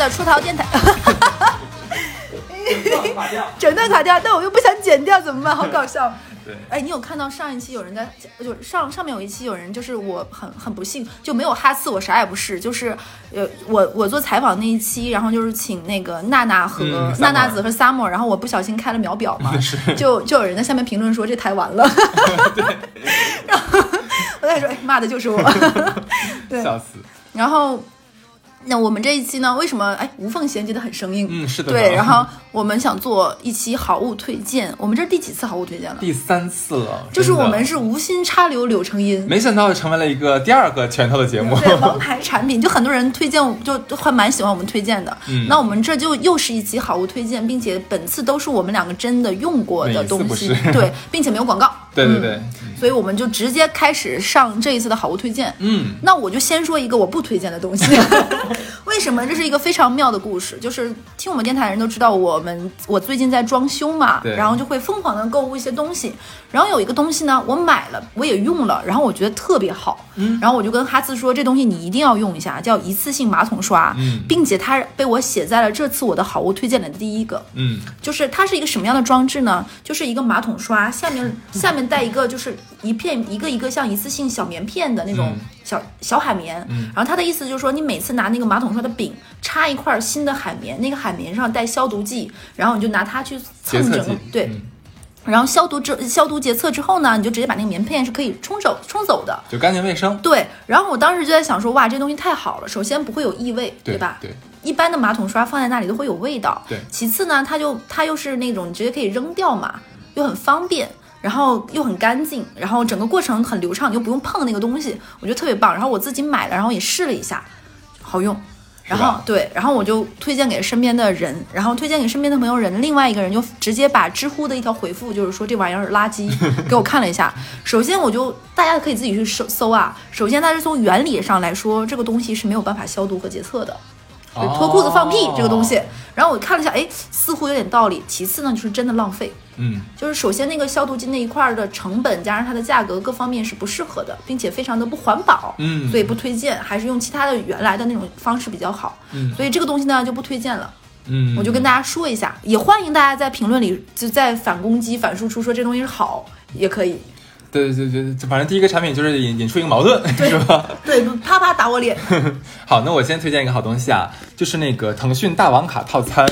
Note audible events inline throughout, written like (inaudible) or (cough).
的出逃电台，卡掉。(laughs) 整段卡掉，但我又不想剪掉，怎么办？好搞笑。对，哎，你有看到上一期有人在，就上上面有一期有人，就是我很很不幸就没有哈次，我啥也不是，就是呃，我我做采访那一期，然后就是请那个娜娜和、嗯娜娜子和 Summer，然后我不小心开了秒表嘛，(laughs) 就就有人在下面评论说这台完了，(laughs) 然后我在说，哎，骂的就是我，对，笑死。然后。那我们这一期呢？为什么哎无缝衔接的很生硬？嗯，是的。对，然后我们想做一期好物推荐，我们这是第几次好物推荐了？第三次了，就是我们是无心插柳柳成荫，没想到成为了一个第二个拳头的节目。对王牌产品，就很多人推荐，就还蛮喜欢我们推荐的。嗯那我们这就又是一期好物推荐，并且本次都是我们两个真的用过的东西对，并且没有广告。对对对，所以我们就直接开始上这一次的好物推荐。嗯，那我就先说一个我不推荐的东西。(laughs) 为什么？这是一个非常妙的故事，就是听我们电台的人都知道，我们我最近在装修嘛，然后就会疯狂的购物一些东西。然后有一个东西呢，我买了，我也用了，然后我觉得特别好，嗯然后我就跟哈斯说，这东西你一定要用一下，叫一次性马桶刷，嗯并且它被我写在了这次我的好物推荐里的第一个。嗯，就是它是一个什么样的装置呢？就是一个马桶刷，下面下面 (laughs) 带一个就是一片一个一个像一次性小棉片的那种嗯小、小海绵。嗯然后他的意思就是说，你每次拿那个马桶刷的柄插一块新的海绵，那个海绵上带消毒剂，然后你就拿它去蹭整个。对。嗯然后消毒之消毒洁厕之后呢，你就直接把那个棉片是可以冲走冲走的。就干净卫生。对，然后我当时就在想说，哇，这东西太好了。首先不会有异味，对吧？对，一般的马桶刷放在那里都会有味道。对其次呢，它就它又是那种你直接可以扔掉嘛，又很方便，然后又很干净，然后整个过程很流畅，你又不用碰那个东西，我觉得特别棒。然后我自己买了，然后也试了一下，好用。然后对，然后我就推荐给身边的人，然后推荐给身边的朋友人，另外一个人就直接把知乎的一条回复，就是说这玩意儿垃圾，(laughs) 给我看了一下。首先我就大家可以自己去搜搜啊。首先它是从原理上来说，这个东西是没有办法消毒和洁厕的。就是脱裤子放屁这个东西哦，然后我看了一下，哎，似乎有点道理。其次呢，就是真的浪费，嗯，就是首先那个消毒剂那一块儿的成本加上它的价格各方面是不适合的，并且非常的不环保，嗯所以不推荐，还是用其他的原来的那种方式比较好。嗯所以这个东西呢就不推荐了。嗯，我就跟大家说一下，也欢迎大家在评论里就在反攻击、反输出，说这东西是好也可以。对对对对，反正第一个产品就是引引出一个矛盾，是吧？对，啪啪打我脸。(laughs) 好，那我先推荐一个好东西啊，就是那个腾讯大王卡套餐。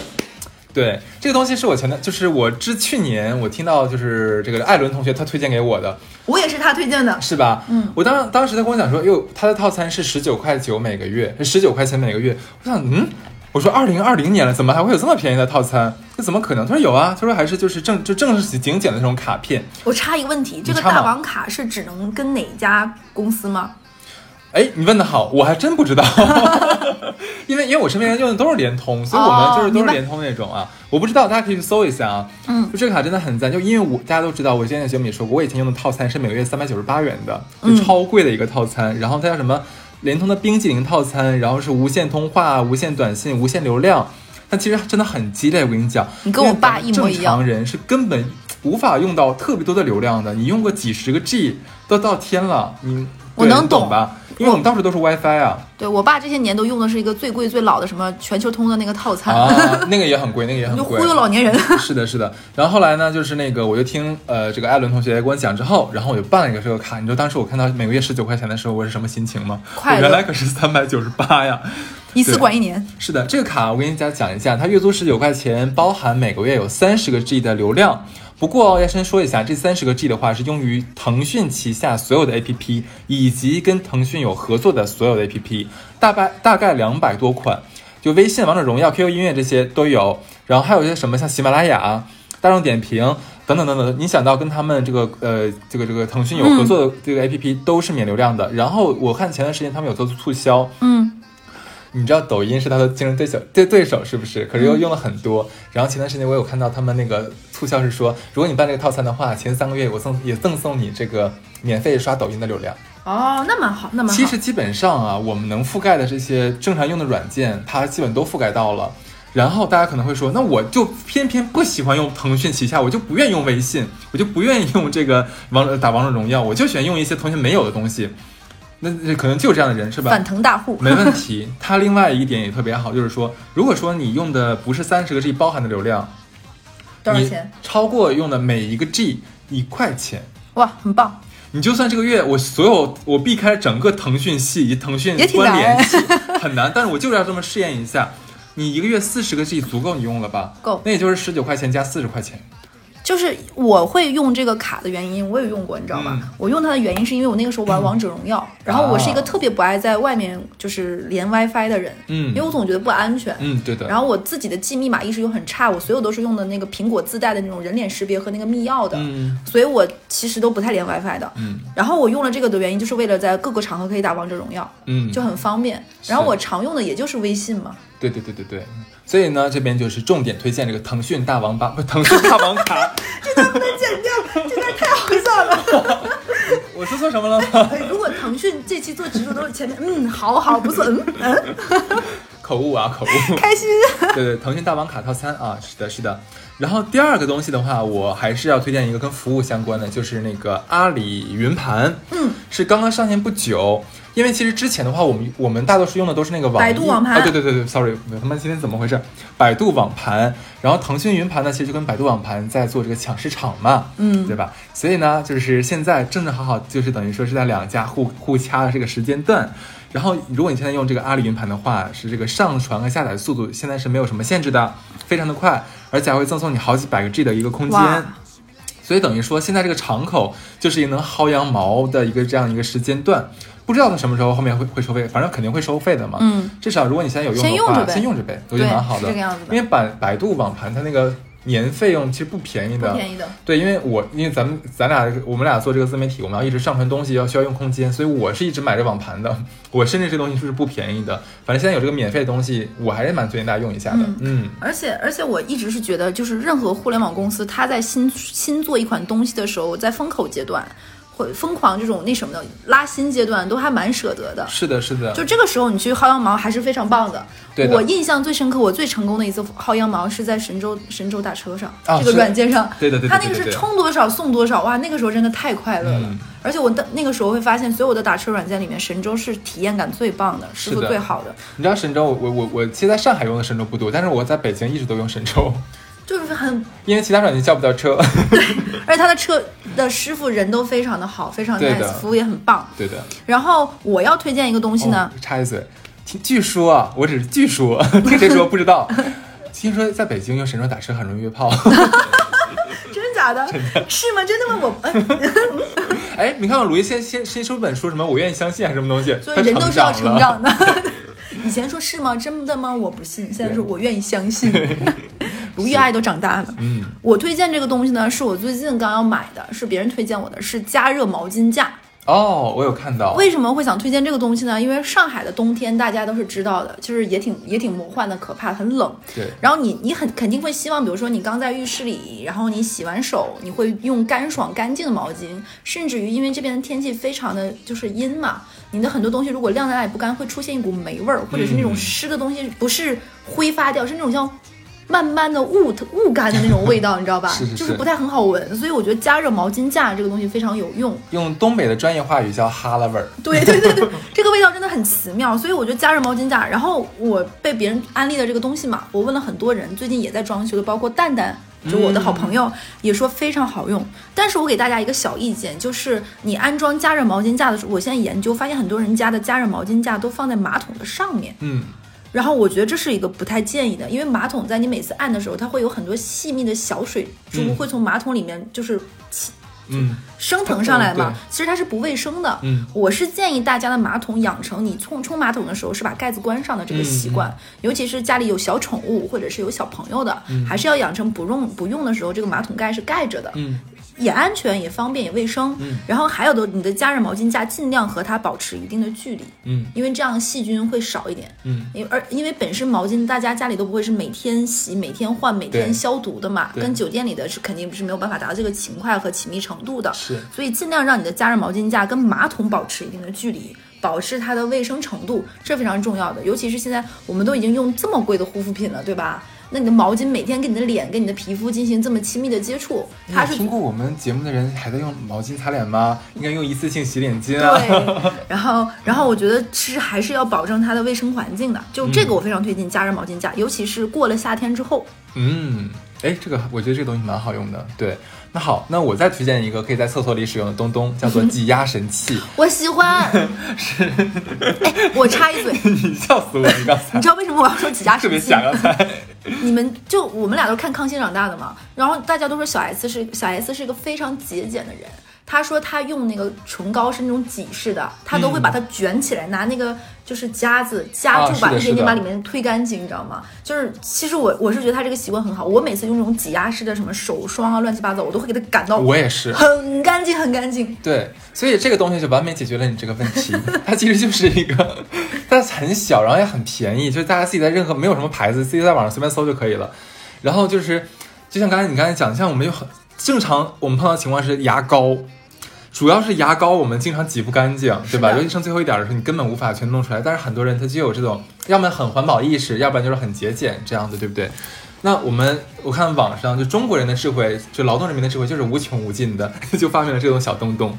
对，这个东西是我前段，就是我之去年我听到就是这个艾伦同学他推荐给我的，我也是他推荐的。是吧？嗯，我当当时他跟我讲说，哟，他的套餐是十九块九每个月，十九块钱每个月。我想，嗯，我说二零二零年了，怎么还会有这么便宜的套餐？这怎么可能？他说有啊，他说还是就是正就正式精简的那种卡片。我插一个问题，这个大王卡是只能跟哪家公司吗？哎，你问的好，我还真不知道，(laughs) 因为因为我身边人用的都是联通，所以我们就是都是联通那种啊。我不知道，大家可以去搜一下啊。嗯，就这个卡真的很赞，就因为我大家都知道，我之前在节目里说过，我以前用的套餐是每个月三百九十八元的，就嗯超贵的一个套餐。然后它叫什么联通的冰激凌套餐，然后是无线通话、无线短信、无线流量。但其实真的很鸡肋，我跟你讲，你跟我爸一模一样正常人是根本无法用到特别多的流量的，你用个几十个 G 都到天了，你对我能懂懂吧？因为我们当时都是 WiFi 啊，对我爸这些年都用的是一个最贵最老的什么全球通的那个套餐，啊，那个也很贵，那个也很就贵，忽悠老年人。(laughs) 是的，是的。然后后来呢，就是那个，我就听呃这个艾伦同学跟我讲之后，然后我就办了一个这个卡。你知道当时我看到每个月十九块钱的时候，我是什么心情吗？快原来可是三百九十八呀。(laughs) 一次管一年，是的，这个卡我跟大家讲一下，它月租十九块钱，包含每个月有三十个 G 的流量。不过要先说一下，这三十个 G 的话是用于腾讯旗下所有的 APP，以及跟腾讯有合作的所有的 APP，大概大概两百多款，就微信、王者荣耀、QQ 音乐这些都有，然后还有一些什么像喜马拉雅、大众点评等等等等，你想到跟他们这个呃这个这个腾讯有合作的这个 APP 都是免流量的。然后我看前段时间他们有做促销，嗯，你知道抖音是他的竞争对手对对手是不是？可是又用了很多。然后前段时间我有看到他们那个促销是说，如果你办这个套餐的话，前三个月我赠也赠送你这个免费刷抖音的流量。哦，那蛮好，那蛮好。其实基本上啊，我们能覆盖的这些正常用的软件，它基本都覆盖到了。然后大家可能会说，那我就偏偏不喜欢用腾讯旗下，我就不愿意用微信，我就不愿意用这个王者打王者荣耀，我就喜欢用一些腾讯没有的东西。那那可能就这样的人是吧？反腾大户。没问题。它另外一点也特别好，就是说，如果说你用的不是三十个 G 包含的流量，你多少钱？超过用的每一个 G 一块钱。哇，很棒！你就算这个月我所有我避开整个腾讯系以及腾讯关联难系 (laughs) 很难，但是我就是要这么试验一下。你一个月四十个 G 足够你用了吧？够那也就是十九块钱加四十块钱。就是我会用这个卡的原因，我也用过，你知道吧？嗯我用它的原因是因为我那个时候玩 (clears throat) 王者荣耀，然后我是一个特别不爱在外面就是连 WiFi 的人，嗯因为我总觉得不安全。嗯，对的。然后我自己的记密码意识又很差，我所有都是用的那个苹果自带的那种人脸识别和那个密钥的，嗯所以我其实都不太连 WiFi 的。嗯然后我用了这个的原因，就是为了在各个场合可以打王者荣耀，嗯，就很方便。然后我常用的也就是微信嘛，对对对对对。所以呢，这边就是重点推荐这个腾讯大王八，(laughs) 不，腾讯大王卡。(laughs) 这段不能剪掉，这段太好笑了。(laughs) 我说错什么了吗？哎如果腾讯这期做植入都是前面，嗯，好好不错，嗯嗯，口误啊，口误。开心。对对，腾讯大王卡套餐啊，是的，是的。然后第二个东西的话，我还是要推荐一个跟服务相关的，就是那个阿里云盘，嗯，是刚刚上线不久。因为其实之前的话，我们我们大多数用的都是那个百度网盘啊，对对对对，sorry，我他妈今天怎么回事？百度网盘，然后腾讯云盘呢，其实就跟百度网盘在做这个抢市场嘛，嗯对吧？所以呢，就是现在正正好好，就是等于说是在两家互互掐的这个时间段。然后，如果你现在用这个阿里云盘的话，是这个上传和下载速度现在是没有什么限制的，非常的快，而且还会赠送你好几百个 G 的一个空间。所以等于说，现在这个敞口就是一个能薅羊毛的一个这样一个时间段，不知道它什么时候后面会会收费，反正肯定会收费的嘛。嗯，至少如果你现在有用的话，先用着呗我觉得蛮好的。这个样子的因为百百度网盘它那个年费用其实不便宜的，不便宜的。对，因为我因为咱们咱俩我们俩做这个自媒体，我们要一直上传东西，要需要用空间，所以我是一直买着网盘的。(laughs) 我甚至这东西是不便宜的，反正现在有这个免费的东西，我还是蛮推荐大家用一下的。嗯而且而且我一直是觉得，就是任何互联网公司，它在新新做一款东西的时候，在风口阶段，会疯狂这种那什么的拉新阶段，都还蛮舍得的。是的，是的，就这个时候，你去薅羊毛还是非常棒的。对的我印象最深刻，我最成功的一次薅羊毛是在神州神州打车上、这个软件上。对的对的它那个是充多少送多少，哇，那个时候真的太快乐了。嗯而且我的那个时候会发现，所有的打车软件里面，神州是体验感最棒的，是的最好的，你知道神州，我我我我其实在上海用的神州不多，但是我在北京一直都用神州，就是很因为其他软件叫不到车。而且他的车的师傅人都非常的好，非常 nice，服务也很棒。对的。然后我要推荐一个东西呢，哦插一嘴，听据说啊，我只是据说，(laughs) 听谁说不知道。(laughs) 听说在北京用神州打车很容易约炮。(laughs) 真的假的？是吗？真的吗？我，呃哎，你看看鲁豫先先先说本书什么，我愿意相信还是什么东西？所以人都是要。成长的。以前说是吗？真的吗？我不信。现在说我愿意相信。卢玉爱都长大了。嗯，我推荐这个东西呢，是我最近刚要买的，是别人推荐我的，是加热毛巾架。哦，我有看到。为什么会想推荐这个东西呢？因为上海的冬天大家都是知道的，就是也挺也挺魔幻的，可怕，很冷。对，然后你你很肯定会希望，比如说你刚在浴室里，然后你洗完手，你会用干爽干净的毛巾，甚至于因为这边的天气非常的就是阴嘛，你的很多东西如果晾在那里不干，会出现一股霉味儿，或者是那种嗯湿的东西不是挥发掉，是那种像。慢慢的雾雾干的那种味道，(laughs) 你知道吧？是是就是不太很好闻，所以我觉得加热毛巾架这个东西非常有用。用东北的专业话语叫哈拉味儿。(laughs) 对对对对，这个味道真的很奇妙，所以我觉得加热毛巾架。然后我被别人安利的这个东西嘛，我问了很多人，最近也在装修的，包括蛋蛋。就我的好朋友也说非常好用，但是我给大家一个小意见，就是你安装加热毛巾架的时候，我现在研究发现很多人家的加热毛巾架都放在马桶的上面，嗯，然后我觉得这是一个不太建议的，因为马桶在你每次按的时候，它会有很多细密的小水珠嗯。会从马桶里面就是嗯，升腾上来嘛对，其实它是不卫生的。嗯，我是建议大家的马桶养成你冲冲马桶的时候是把盖子关上的这个习惯，尤其是家里有小宠物或者是有小朋友的，还是要养成不用不用的时候这个马桶盖是盖着的。嗯，也安全，也方便，也卫生。嗯，然后还有的，你的加热毛巾架尽量和它保持一定的距离，嗯因为这样细菌会少一点。嗯，因为而因为本身毛巾大家家里都不会是每天洗、每天换、每天消毒的嘛，跟酒店里的是肯定是没有办法达到这个勤快和紧密程度的。是所以尽量让你的加热毛巾架跟马桶保持一定的距离。保持它的卫生程度，这非常重要的。尤其是现在我们都已经用这么贵的护肤品了，对吧？那你的毛巾每天跟你的脸、跟你的皮肤进行这么亲密的接触，他是听过我们节目的人还在用毛巾擦脸吗？应该用一次性洗脸巾啊。对，(laughs) 然后然后我觉得其实还是要保证它的卫生环境的，就这个我非常推荐加热毛巾架，尤其是过了夏天之后。嗯，哎，这个我觉得这个东西蛮好用的。对，那好，那我再推荐一个可以在厕所里使用的东东，叫做挤压神器。(laughs) 我喜欢，是，(laughs) 哎，我插一嘴，你笑死我！你刚才你知道为什么我要说挤压神器？特别想刚才。(laughs) 你们就我们俩都是看康熙长大的嘛，然后大家都说小 S 是小 S 是一个非常节俭的人。他说他用那个唇膏是那种挤式的，他都会把它卷起来，拿那个就是夹子夹住，把一点点把里面推干净，你知道吗？就是其实我我是觉得他这个习惯很好，我每次用这种挤压式的什么手霜啊，乱七八糟，我都会给它赶到我也是很干净很干净。对，所以这个东西就完美解决了你这个问题。(laughs) 它其实就是一个，它很小，然后也很便宜，就是大家自己在任何没有什么牌子，自己在网上随便搜就可以了。然后就是，就像刚才你刚才讲，像我们有很正常我们碰到情况是牙膏。主要是牙膏，我们经常挤不干净，对吧？尤其剩最后一点的时候，你根本无法全弄出来。但是很多人他就有这种，要么很环保意识，要不然就是很节俭这样子，对不对？那我们我看网上就中国人的智慧，就劳动人民的智慧就是无穷无尽的，就发明了这种小洞洞。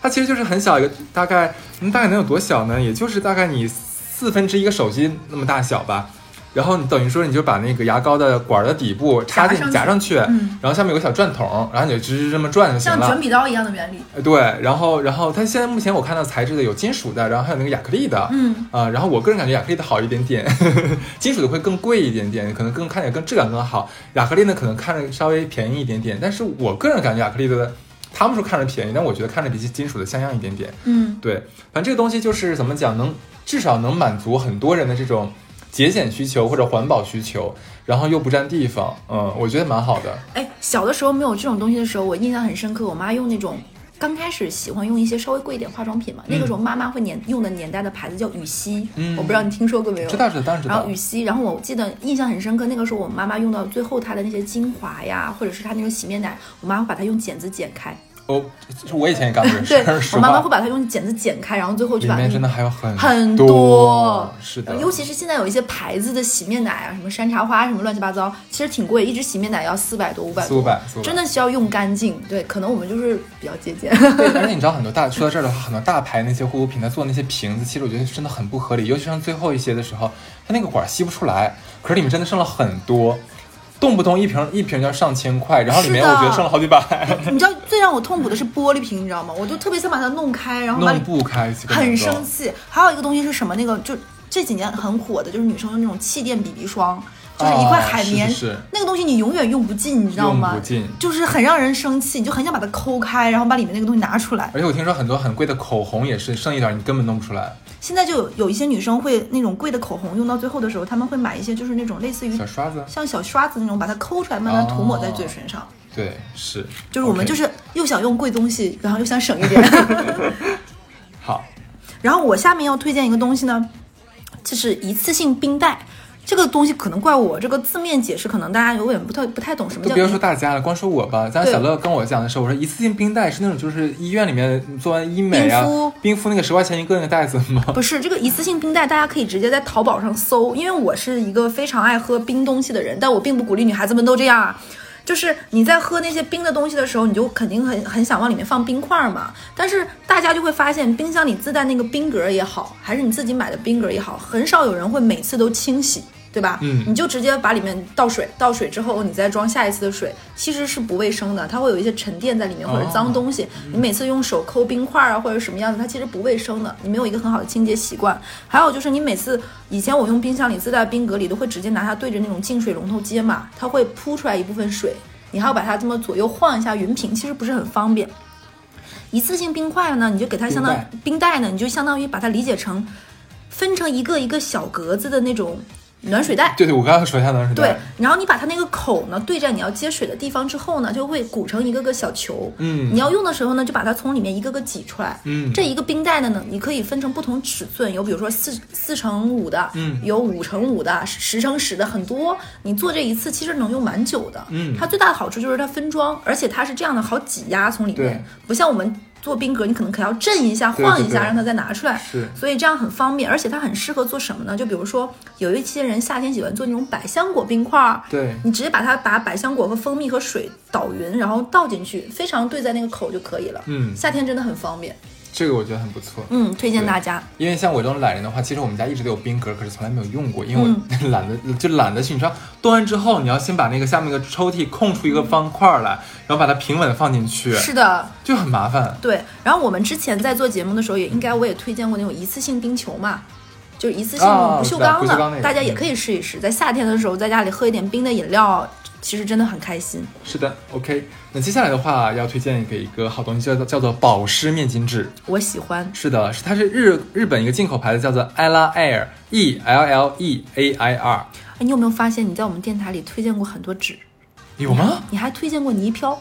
它其实就是很小一个，大概嗯大概能有多小呢？也就是大概你四分之一个手机那么大小吧。然后你等于说，你就把那个牙膏的管的底部插进夹上去，然后下面有个小转筒，然后你就直直这么转就行了，像卷笔刀一样的原理。对，然后然后它现在目前我看到材质的有金属的，然后还有那个亚克力的，嗯啊，然后我个人感觉亚克力的好一点点，(laughs) 金属的会更贵一点点，可能更看起来更质感更好。亚克力呢可能看着稍微便宜一点点，但是我个人感觉亚克力的，他们说看着便宜，但我觉得看着比起金属的像样一点点。嗯，对，反正这个东西就是怎么讲，能至少能满足很多人的这种。节俭需求或者环保需求，然后又不占地方，嗯，我觉得蛮好的。哎，小的时候没有这种东西的时候，我印象很深刻。我妈用那种刚开始喜欢用一些稍微贵一点化妆品嘛，那个时候妈妈会年用的年代的牌子叫羽西，嗯，我不知道你听说过没有？知道是当然知道。然后羽西，然后我记得印象很深刻，那个时候我妈妈用到最后她的那些精华呀，或者是她那种洗面奶，我妈会把它用剪子剪开。哦，我以前也干过这事。对，我妈妈会把它用剪子剪开，然后最后去把里面真的还有很很多，是的。尤其是现在有一些牌子的洗面奶啊，什么山茶花什么乱七八糟，其实挺贵，一支洗面奶要四百多、五百多，四五百，真的需要用干净。对，可能我们就是比较节俭。对，(laughs) 而且你知道很多大说到这儿的话，很多大牌那些护肤品，它做那些瓶子，其实我觉得真的很不合理。尤其像最后一些的时候，它那个管吸不出来，可是里面真的剩了很多。动不动一瓶一瓶要上千块，然后里面我觉得剩了好几百。(laughs) 你知道最让我痛苦的是玻璃瓶，你知道吗？我就特别想把它弄开，然后弄不开，很生气。还有一个东西是什么？那个就这几年很火的，就是女生用那种气垫 BB 霜，就是一块海绵，是那个东西你永远用不尽，你知道吗？用不尽，就是很让人生气，你就很想把它抠开，然后把里面那个东西拿出来。而且我听说很多很贵的口红也是剩一点，你根本弄不出来。现在就有有一些女生会那种贵的口红用到最后的时候，他们会买一些就是那种类似于小刷子，像小刷子那种，把它抠出来，慢慢涂抹在嘴唇上。对，是，就是我们就是又想用贵东西，然后又想省一点。(laughs) 好，然后我下面要推荐一个东西呢，就是一次性冰袋。这个东西可能怪我这个字面解释，可能大家有点不太不太懂什么叫。别说大家了，光说我吧。咱小乐跟我讲的时候，我说一次性冰袋是那种就是医院里面做完医美啊，冰敷那个十块钱一个那个袋子吗？(laughs) 不是，这个一次性冰袋大家可以直接在淘宝上搜，因为我是一个非常爱喝冰东西的人，但我并不鼓励女孩子们都这样啊。就是你在喝那些冰的东西的时候，你就肯定很很想往里面放冰块嘛。但是大家就会发现，冰箱里自带那个冰格也好，还是你自己买的冰格也好，很少有人会每次都清洗。对吧？嗯，你就直接把里面倒水，倒水之后你再装下一次的水，其实是不卫生的，它会有一些沉淀在里面或者脏东西。你每次用手抠冰块啊或者什么样子，它其实不卫生的，你没有一个很好的清洁习惯。还有就是你每次以前我用冰箱里自带冰格里都会直接拿它对着那种净水龙头接嘛，它会扑出来一部分水，你还要把它这么左右晃一下匀平，其实不是很方便。一次性冰块呢，你就给它相当冰袋呢，你就相当于把它理解成分成一个一个小格子的那种。暖水袋，对对，我刚刚说一下暖水袋。对，然后你把它那个口呢对着你要接水的地方之后呢，就会鼓成一个个小球。嗯，你要用的时候呢，就把它从里面一个个挤出来。嗯，这一个冰袋的呢，你可以分成不同尺寸，有比如说四四乘五的，嗯，有五乘五的，十乘十的，很多。你做这一次其实能用蛮久的。嗯，它最大的好处就是它分装，而且它是这样的，好挤压从里面，不像我们做冰格，你可能可要震一下、晃一下，让它再拿出来。是所以这样很方便，而且它很适合做什么呢？就比如说有一些人夏天喜欢做那种百香果冰块儿，对，你直接把它把百香果和蜂蜜和水倒匀，然后倒进去，非常对在那个口就可以了。嗯，夏天真的很方便，这个我觉得很不错。嗯，推荐大家。因为像我这种懒人的话，其实我们家一直都有冰格，可是从来没有用过，因为我嗯 (laughs) 懒得、就懒得去。你知道，冻完之后，你要先把那个下面那个抽屉空出一个方块儿来，然后把它平稳的放进去，是的，就很麻烦。对。然后我们之前在做节目的时候，也应该我也推荐过那种一次性冰球嘛。就是一次性哦不锈我知道钢的，不锈钢那个大家也嗯可以试一试。在夏天的时候，在家里喝一点冰的饮料，其实真的很开心。是的，OK。那接下来的话，要推荐给一个好东西，叫做叫做保湿面巾纸。我喜欢，是的，是它是日日本一个进口牌子，叫做 Ella Air，E L L E A I R，哎，你有没有发现你在我们电台里推荐过很多纸？有吗？你还推荐过泥飘，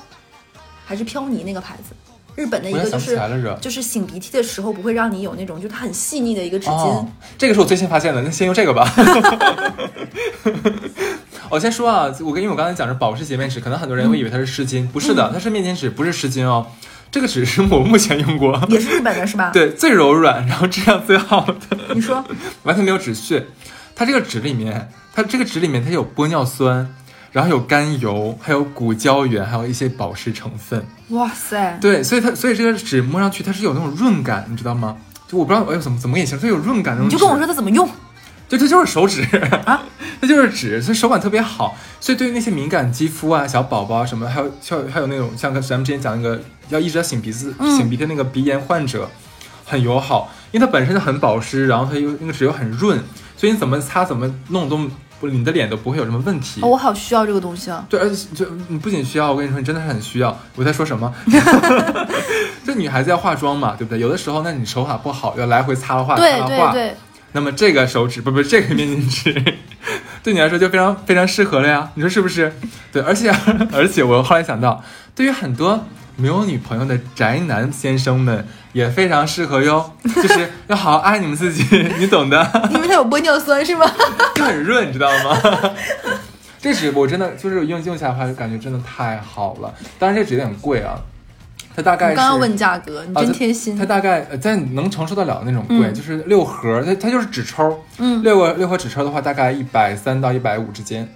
还是飘泥那个牌子？日本的一个就是就是擤鼻涕的时候不会让你有那种，就是它很细腻的一个纸巾。哦，这个是我最新发现的，那先用这个吧。我先说啊，我跟因为我刚才讲是保湿洁面纸，可能很多人会以为它是湿巾，不是的，它是面巾纸，不是湿巾哦。这个纸是我目前用过，也是日本的是吧？(laughs) 对，最柔软，然后质量最好的，你说 (laughs) 完全没有纸屑。它这个纸里面，它这个纸里面它有玻尿酸，然后有甘油，还有骨胶原，还有一些保湿成分。哇塞，对，所以它所以这个纸摸上去它是有那种润感，你知道吗？就我不知道哎怎么怎么给你形容，它有润感那种纸。你就跟我说它怎么用对，这就是手指 (laughs) 啊，这就是纸，所以手感特别好。所以对于那些敏感肌肤啊、小宝宝啊什么，还有还有还有那种像跟咱们之前讲那个要一直在擤鼻子、嗯擤鼻涕那个鼻炎患者，很友好，因为它本身就很保湿，然后它又那个纸又很润，所以你怎么擦怎么弄都不，你的脸都不会有什么问题。哦，我好需要这个东西啊！对，而且就你不仅需要，我跟你说，你真的是很需要。我在说什么？(laughs) 就女孩子要化妆嘛，对不对？有的时候，那你手法不好，要来回擦画，对擦画。对对，那么这个手指不不这个面巾纸，对你来说就非常非常适合了呀，你说是不是？对，而且 (laughs) 而且我后来想到，对于很多没有女朋友的宅男先生们也非常适合哟，就是要好好爱你们自己，你懂的，因为它有玻尿酸是吗？(laughs) 就很润，你知道吗？(laughs) 这纸我真的就是用用下来的话，就感觉真的太好了。当然这纸有点贵啊，它大概是我刚刚问价格，你真贴心它。大概呃在能承受得了那种贵，嗯就是六盒，它它就是纸抽，嗯，六个六盒纸抽的话，大概一百三到一百五之间。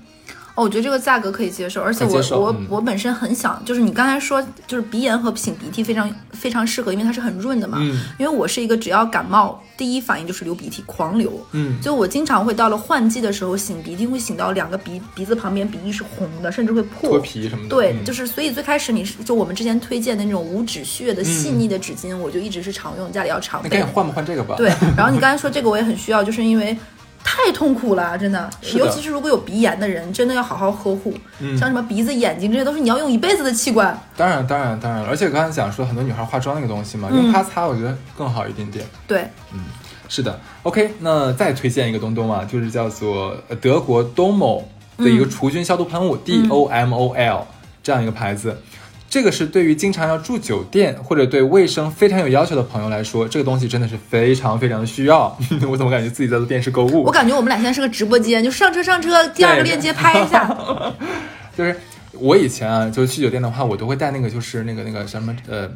哦，我觉得这个价格可以接受，而且我我嗯我本身很想，就是你刚才说，就是鼻炎和擤鼻涕非常非常适合，因为它是很润的嘛。嗯因为我是一个只要感冒，第一反应就是流鼻涕，狂流。嗯，就我经常会到了换季的时候擤鼻涕，会擤到两个鼻鼻子旁边鼻翼是红的，甚至会破脱皮什么的。对，嗯就是所以最开始你是就我们之前推荐的那种无纸屑的细腻的纸巾，我就一直是常用，家里要常备那赶紧。换不，换这个吧。对，然后你刚才 (laughs) 说这个我也很需要，就是因为太痛苦了，真的，的。尤其是如果有鼻炎的人，真的要好好呵护。嗯。像什么鼻子、眼睛这些都是你要用一辈子的器官。当然当然当然，而且刚才讲说很多女孩化妆那个东西嘛，嗯。用它擦我觉得更好一点点。对，嗯是的，OK，那再推荐一个东东啊，就是叫做呃德国 Domo 的一个除菌消毒喷雾、D O M O L 这样一个牌子。这个是对于经常要住酒店或者对卫生非常有要求的朋友来说，这个东西真的是非常非常的需要。(laughs) 我怎么感觉自己在做电视购物？我感觉我们俩现在是个直播间，就上车上车，第二个链接拍一下。(laughs) 就是我以前啊，就是去酒店的话，我都会带那个，就是那个那个什么呃，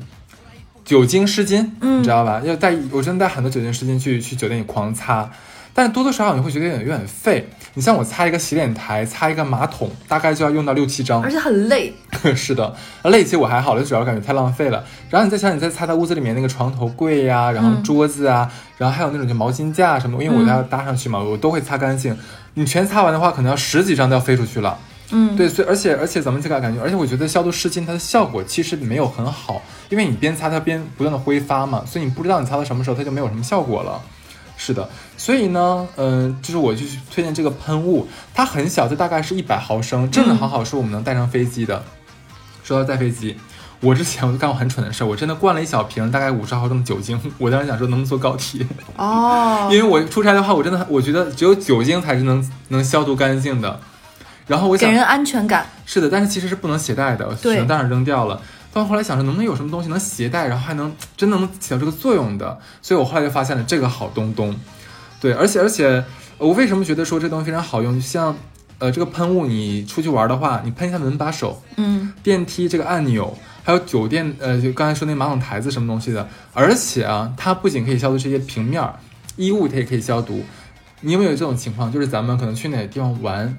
酒精湿巾，嗯你知道吧？要带，我真的带很多酒精湿巾去去酒店里狂擦，但是多多少少你会觉得有点有点费。你像我擦一个洗脸台，擦一个马桶，大概就要用到六七张而。且很累，(laughs) 是的，累其实我还好了，主要感觉太浪费了。然后你再想，你再擦到屋子里面那个床头柜呀、然后嗯桌子啊，然后还有那种就毛巾架什么，因为我要搭上去嘛，我都会擦干净。你全擦完的话，可能要十几张都要飞出去了。嗯，对，所以而且而且咱们这个感觉，而且我觉得消毒湿巾它的效果其实没有很好，因为你边擦它边不断的挥发嘛，所以你不知道你擦到什么时候它就没有什么效果了。是的，所以呢，嗯、就是我就去推荐这个喷雾，它很小，就大概是一百毫升，正正好好是我们能带上飞机的。说到带飞机，我之前我就干过很蠢的事儿，我真的灌了一小瓶大概五十毫升的酒精，我当时想说能不能坐高铁，(laughs) 哦因，为我出差的话，我真的我觉得只有酒精才是能能消毒干净的。然后我想给人安全感。是的，但是其实是不能携带的，只能当场扔掉了。但后来想着能不能有什么东西能携带，然后还能真的能起到这个作用的，所以我后来就发现了这个好东东。对，而且而且，呃我为什么觉得说这东西非常好用？就像呃这个喷雾，你出去玩的话，你喷一下门把手、嗯，电梯这个按钮，还有酒店，呃，就刚才说那马桶台子什么东西的，而且啊，它不仅可以消毒这些平面儿，衣物它也可以消毒。你有没有这种情况？就是咱们可能去哪个地方玩，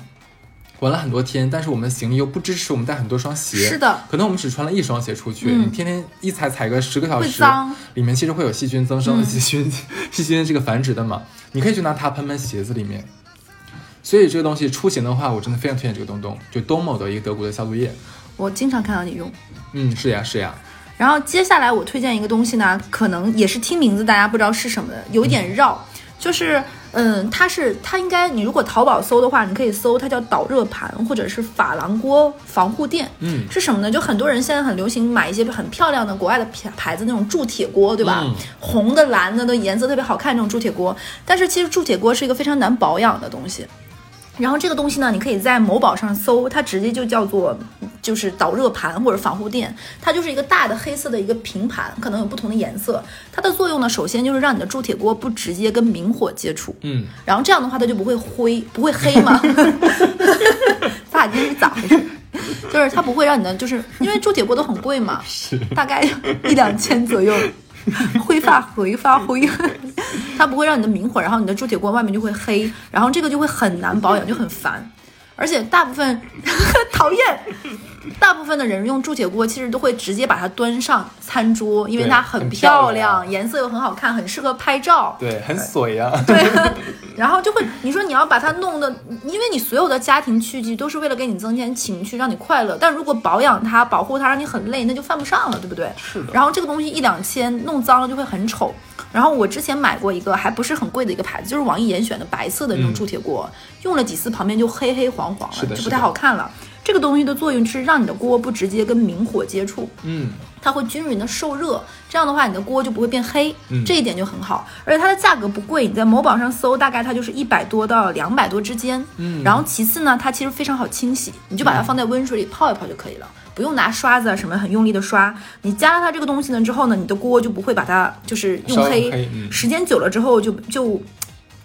玩了很多天，但是我们的行李又不支持我们带很多双鞋。是的，可能我们只穿了一双鞋出去，嗯你天天一踩踩个十个小时。里面其实会有细菌增生、嗯 (laughs) 细菌细菌这个繁殖的嘛。你可以去拿它喷喷鞋子里面。所以这个东西出行的话，我真的非常推荐这个东东，就 Domo 的一个德国的消毒液。我经常看到你用。嗯，是呀是呀，然后接下来我推荐一个东西呢，可能也是听名字大家不知道是什么的，有一点绕，就是嗯，它是它应该你如果淘宝搜的话，你可以搜它叫导热盘或者是珐琅锅防护垫。嗯，是什么呢？就很多人现在很流行买一些很漂亮的国外的牌牌子那种铸铁锅，对吧？嗯红的、蓝的都颜色特别好看那种铸铁锅，但是其实铸铁锅是一个非常难保养的东西。然后这个东西呢，你可以在某宝上搜，它直接就叫做就是导热盘或者防护垫，它就是一个大的黑色的一个平盘，可能有不同的颜色。它的作用呢，首先就是让你的铸铁锅不直接跟明火接触，嗯，然后这样的话它就不会灰，不会黑嘛。(laughs) 咱俩今天是咋回事？就是它不会让你的，就是因为铸铁锅都很贵嘛，是大概一两千左右，(laughs) (laughs) 挥发挥发灰，(laughs) 它不会让你的明火，然后你的铸铁锅外面就会黑，然后这个就会很难保养，就很烦。而且大部分 (laughs) 讨厌，大部分的人用铸铁锅其实都会直接把它端上餐桌，因为它很很漂漂亮亮，颜色又很好看，很适合拍照。对，很水呀、对，(laughs) 然后就会你说你要把它弄的，因为你所有的家庭器具都是为了给你增添情趣，让你快乐。但如果保养它、保护它，让你很累，那就犯不上了，对不对？是的然后这个东西一两千，弄脏了就会很丑。然后我之前买过一个还不是很贵的一个牌子，就是网易严选的白色的那种嗯铸铁锅，用了几次旁边就黑黑黄黄了，就不太是的是的好看了。这个东西的作用是让你的锅不直接跟明火接触，嗯，它会均匀的受热，这样的话你的锅就不会变黑，嗯这一点就很好。而且它的价格不贵，你在某宝上搜，大概它就是一百多到两百多之间。嗯然后其次呢，它其实非常好清洗，你就把它放在温水里泡一泡就可以了。不用拿刷子啊什么很用力的刷，你加了它这个东西呢之后呢，你的锅就不会把它就是用黑，黑嗯时间久了之后就就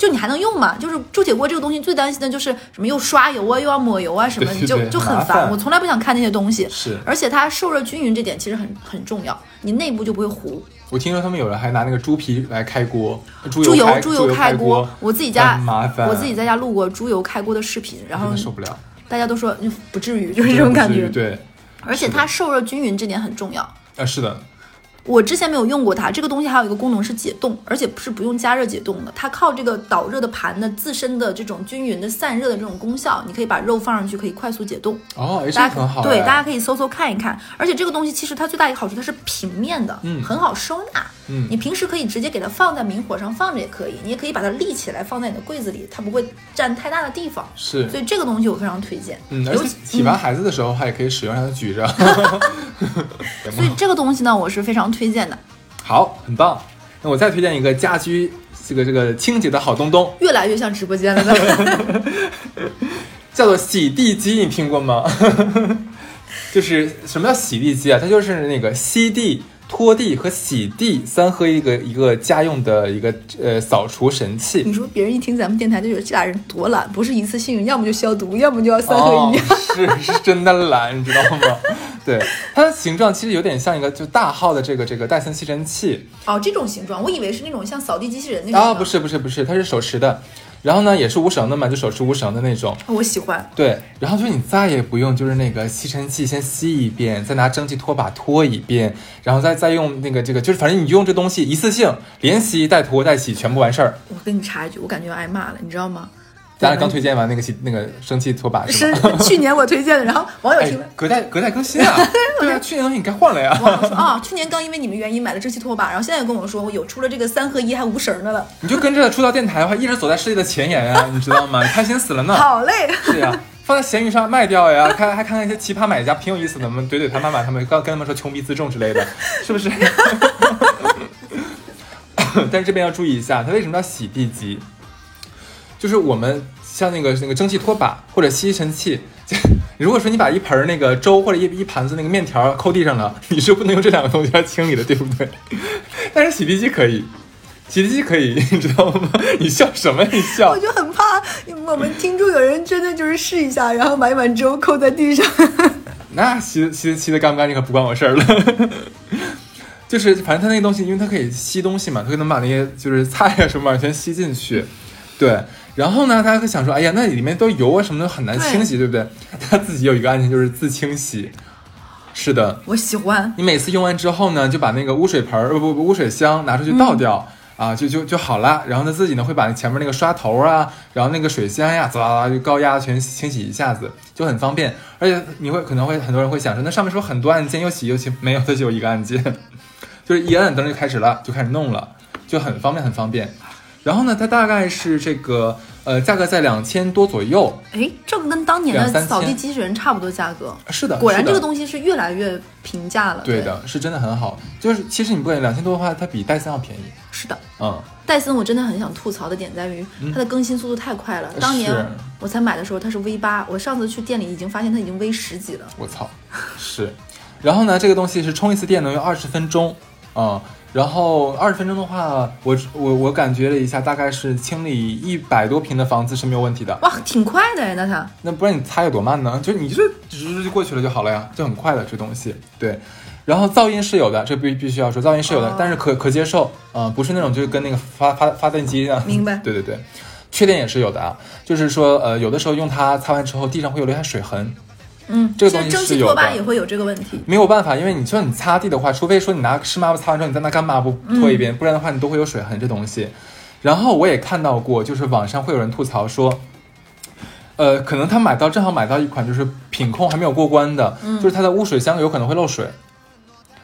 就你还能用吗？就是铸铁锅这个东西最担心的就是什么又刷油啊，又要抹油啊什么，你就就很烦。我从来不想看那些东西。是而且它受热均匀这点其实很很重要，你内部就不会糊。我听说他们有人还拿那个猪皮来开锅，猪猪油猪油开锅，我自己家麻烦我自己在家录过猪油开锅的视频，然后受不了，大家都说嗯不至于，就是这种感觉。对，而且它受热均匀这点很重要。啊，是的，我之前没有用过它，这个东西还有一个功能是解冻，而且是不用加热解冻的。它靠这个导热的盘的自身的这种均匀的散热的这种功效，你可以把肉放上去，可以快速解冻。哦，哎，这大家个很好哎，对，大家可以搜搜看一看。而且这个东西其实它最大一个好处，它是平面的，嗯很好收纳。嗯你平时可以直接给它放在明火上放着也可以，你也可以把它立起来放在你的柜子里，它不会占太大的地方。是，所以这个东西我非常推荐。嗯，而且尤其体完孩子的时候，还也可以使用，让他举着。(laughs) (laughs) 所以这个东西呢，我是非常推荐的。好，很棒。那我再推荐一个家居这个这个清洁的好东东，越来越像直播间了呢。(laughs) 叫做洗地机，你听过吗？就是什么叫洗地机啊？它就是那个吸地、拖地和洗地三合一个一个家用的一个呃扫除神器。你说别人一听咱们电台就觉得这俩人多懒，不是一次性，(laughs) 要么就消毒，要么就要三合一。哦、是是真的懒，你知道吗？(laughs) 对，它的形状其实有点像一个就大号的这个这个戴森吸尘器哦，这种形状，我以为是那种像扫地机器人那种。啊，不是不是不是，它是手持的，然后呢也是无绳的嘛，就手持无绳的那种。哦，我喜欢。对，然后就是你再也不用就是那个吸尘器先吸一遍，再拿蒸汽拖把拖一遍，然后再再用那个这个，就是反正你用这东西一次性连吸带拖带洗全部完事儿。我跟你插一句，我感觉要挨骂了，你知道吗？咱俩刚推荐完那个洗那个蒸汽拖把是是吗？去年我推荐的，然后网友 (laughs) 哎听了。，隔代隔代更新啊！(laughs) 对啊，去年东西你该换了呀。网友说啊，去年刚因为你们原因买了蒸汽拖把，然后现在又跟我说我有出了这个三合一还无绳的了，你就跟着出道电台的话，一直走在世界的前沿啊、(laughs) 你知道吗？开心死了呢。好嘞。是呀，放在闲鱼上卖掉呀，看还看看一些奇葩买家，挺有意思的。我们怼怼他妈妈他们，刚跟他们说穷逼自重之类的，是不是？但是这边要注意一下，它为什么叫洗地机？就是我们像那个那个蒸汽拖把或者吸尘器，(laughs) 如果说你把一盆儿那个粥或者一一盘子那个面条扣地上了，你是不能用这两个东西来清理的，对不对？(laughs) 但是洗地机可以，洗地机可以，你知道吗？(laughs) 你笑什么？你笑我？就很怕我们听众有人真的就是试一下，然后买一碗粥扣在地上。那吸吸吸的干不干净可不关我事儿了。就是反正它那个东西，因为它可以吸东西嘛，它可能把那些就是菜啊什么玩意儿全吸进去。对，然后呢，他会想说，哎呀，那里面都油啊什么的，很难清洗，对不对？(laughs) 他自己有一个案件就是自清洗。是的，我喜欢。你每次用完之后呢，就把那个污水盆儿，呃不不污水箱拿出去倒掉。啊，就就就好了。然后他自己呢，会把前面那个刷头啊，然后那个水箱呀，啦啦就高压全清洗一下子，就很方便。而且你会可能会很多人会想说，那上面是不是很多按键，又洗又清？没有，它就有一个按键，(laughs) 就是一按灯就开始了，就开始弄了，就很方便，很方便。然后呢，它大概是这个呃价格在两千多左右。哎，这个跟当年的扫地机器人差不多价格。是的，果然这个东西是越来越平价了。对的，是真的很好。就是其实你不管两千多的话，它比戴森要便宜。是的，嗯，戴森我真的很想吐槽的点在于它的更新速度太快了。当年我才买的时候它是 V 八，我上次去店里已经发现它已经 V 十几了。我操，是。然后呢，这个东西是充一次电能用二十分钟，嗯。然后二十分钟的话，我我我感觉了一下，大概是清理一百多平的房子是没有问题的。哇，挺快的呀，那它那不然你擦有多慢呢？就你这直就过去了就好了呀，就很快的这东西。对，然后噪音是有的，这必必须要说噪音是有的，但是可可接受，嗯，不是那种就是跟那个发发发电机一样。明白。(laughs) 对对对，缺点也是有的啊，就是说呃，有的时候用它擦完之后，地上会有留下水痕。嗯，这个东西蒸汽拖把也会有这个问题。没有办法，因为你说你擦地的话，除非说你拿湿抹布擦完之后，你再拿干抹布拖一遍，不然的话你都会有水痕这东西。然后我也看到过，就是网上会有人吐槽说，呃，可能他买到正好买到一款就是品控还没有过关的，就是它的污水箱有可能会漏水。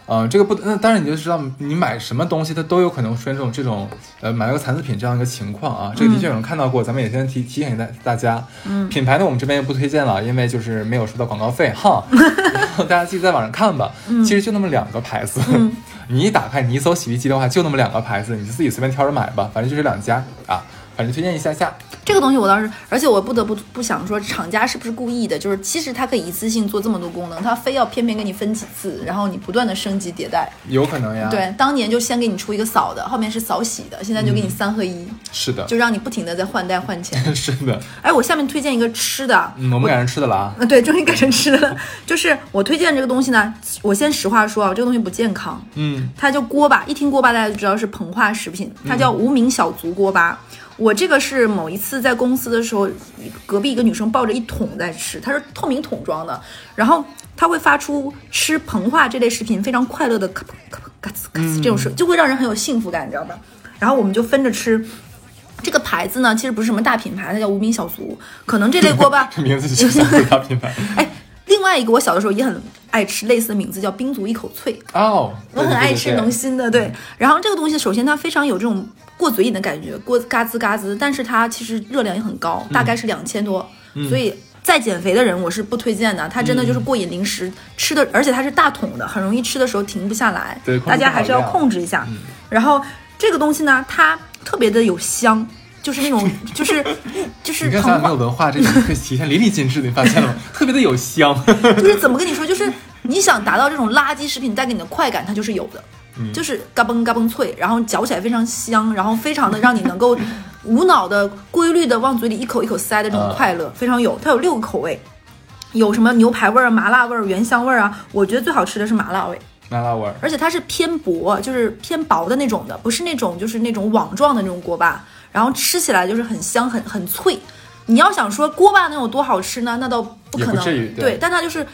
嗯，这个不，那当然你就知道，你买什么东西它都有可能出现这种这种，呃，买了个残次品这样一个情况啊。这个的确有人看到过，咱们也先提提醒大大家。嗯，品牌呢我们这边也不推荐了，因为就是没有收到广告费哈。(laughs) 大家自己在网上看吧。嗯，其实就那么两个牌子，(laughs) 你一打开你一搜洗衣机的话，就那么两个牌子，你就自己随便挑着买吧，反正就这两家啊。反正推荐一下下这个东西，我倒是，而且我不得不不想说，厂家是不是故意的？就是其实它可以一次性做这么多功能，它非要偏偏给你分几次，然后你不断的升级迭代，有可能呀。对，当年就先给你出一个扫的，后面是扫洗的，现在就给你三合一。是的，就让你不停的在换代换钱。(laughs) 是的。哎，我下面推荐一个吃的，嗯，我们改成吃的了啊。啊，对，终于改成吃的了。就是我推荐这个东西呢，我先实话说啊，这个东西不健康。嗯。它叫锅巴，一听锅巴大家就知道是膨化食品，它叫无名小卒锅巴。我这个是某一次在公司的时候，隔壁一个女生抱着一桶在吃，它是透明桶装的，然后它会发出吃膨化这类食品非常快乐的咔咔咔呲咔呲这种声，就会让人很有幸福感，你知道吧？然后我们就分着吃。这个牌子呢，其实不是什么大品牌，它叫无名小卒，可能这类锅巴 (laughs) 名字就像大品牌。(laughs) 哎，另外一个我小的时候也很爱吃类似的名字叫冰足一口脆哦，我很爱吃浓心的，对。然后这个东西首先它非常有这种。过嘴瘾的感觉，过嘎吱嘎吱，但是它其实热量也很高，大概是两千多，所以在减肥的人我是不推荐的。它真的就是过瘾零食，吃的而且它是大桶的，很容易吃的时候停不下来。对，大家还是要控制一下。然后这个东西呢，它特别的有香，就是那种 (laughs) 就是就是。你看咱没有文化，这可以体现淋漓尽致，你发现了吗？(laughs) 特别的有香。(laughs) 就是怎么跟你说，就是你想达到这种垃圾食品带给你的快感，它就是有的。就是嘎嘣嘎嘣脆，然后嚼起来非常香，然后非常的让你能够无脑的、规律的往嘴里一口一口塞的这种快乐，非常有。它有六个口味，有什么牛排味儿、麻辣味儿、原香味儿啊？我觉得最好吃的是麻辣味，麻辣味儿，而且它是偏薄，就是偏薄的那种的，不是那种就是那种网状的那种锅巴，然后吃起来就是很香、很很脆。你要想说锅巴能有多好吃呢？那倒不可能，对，但它就是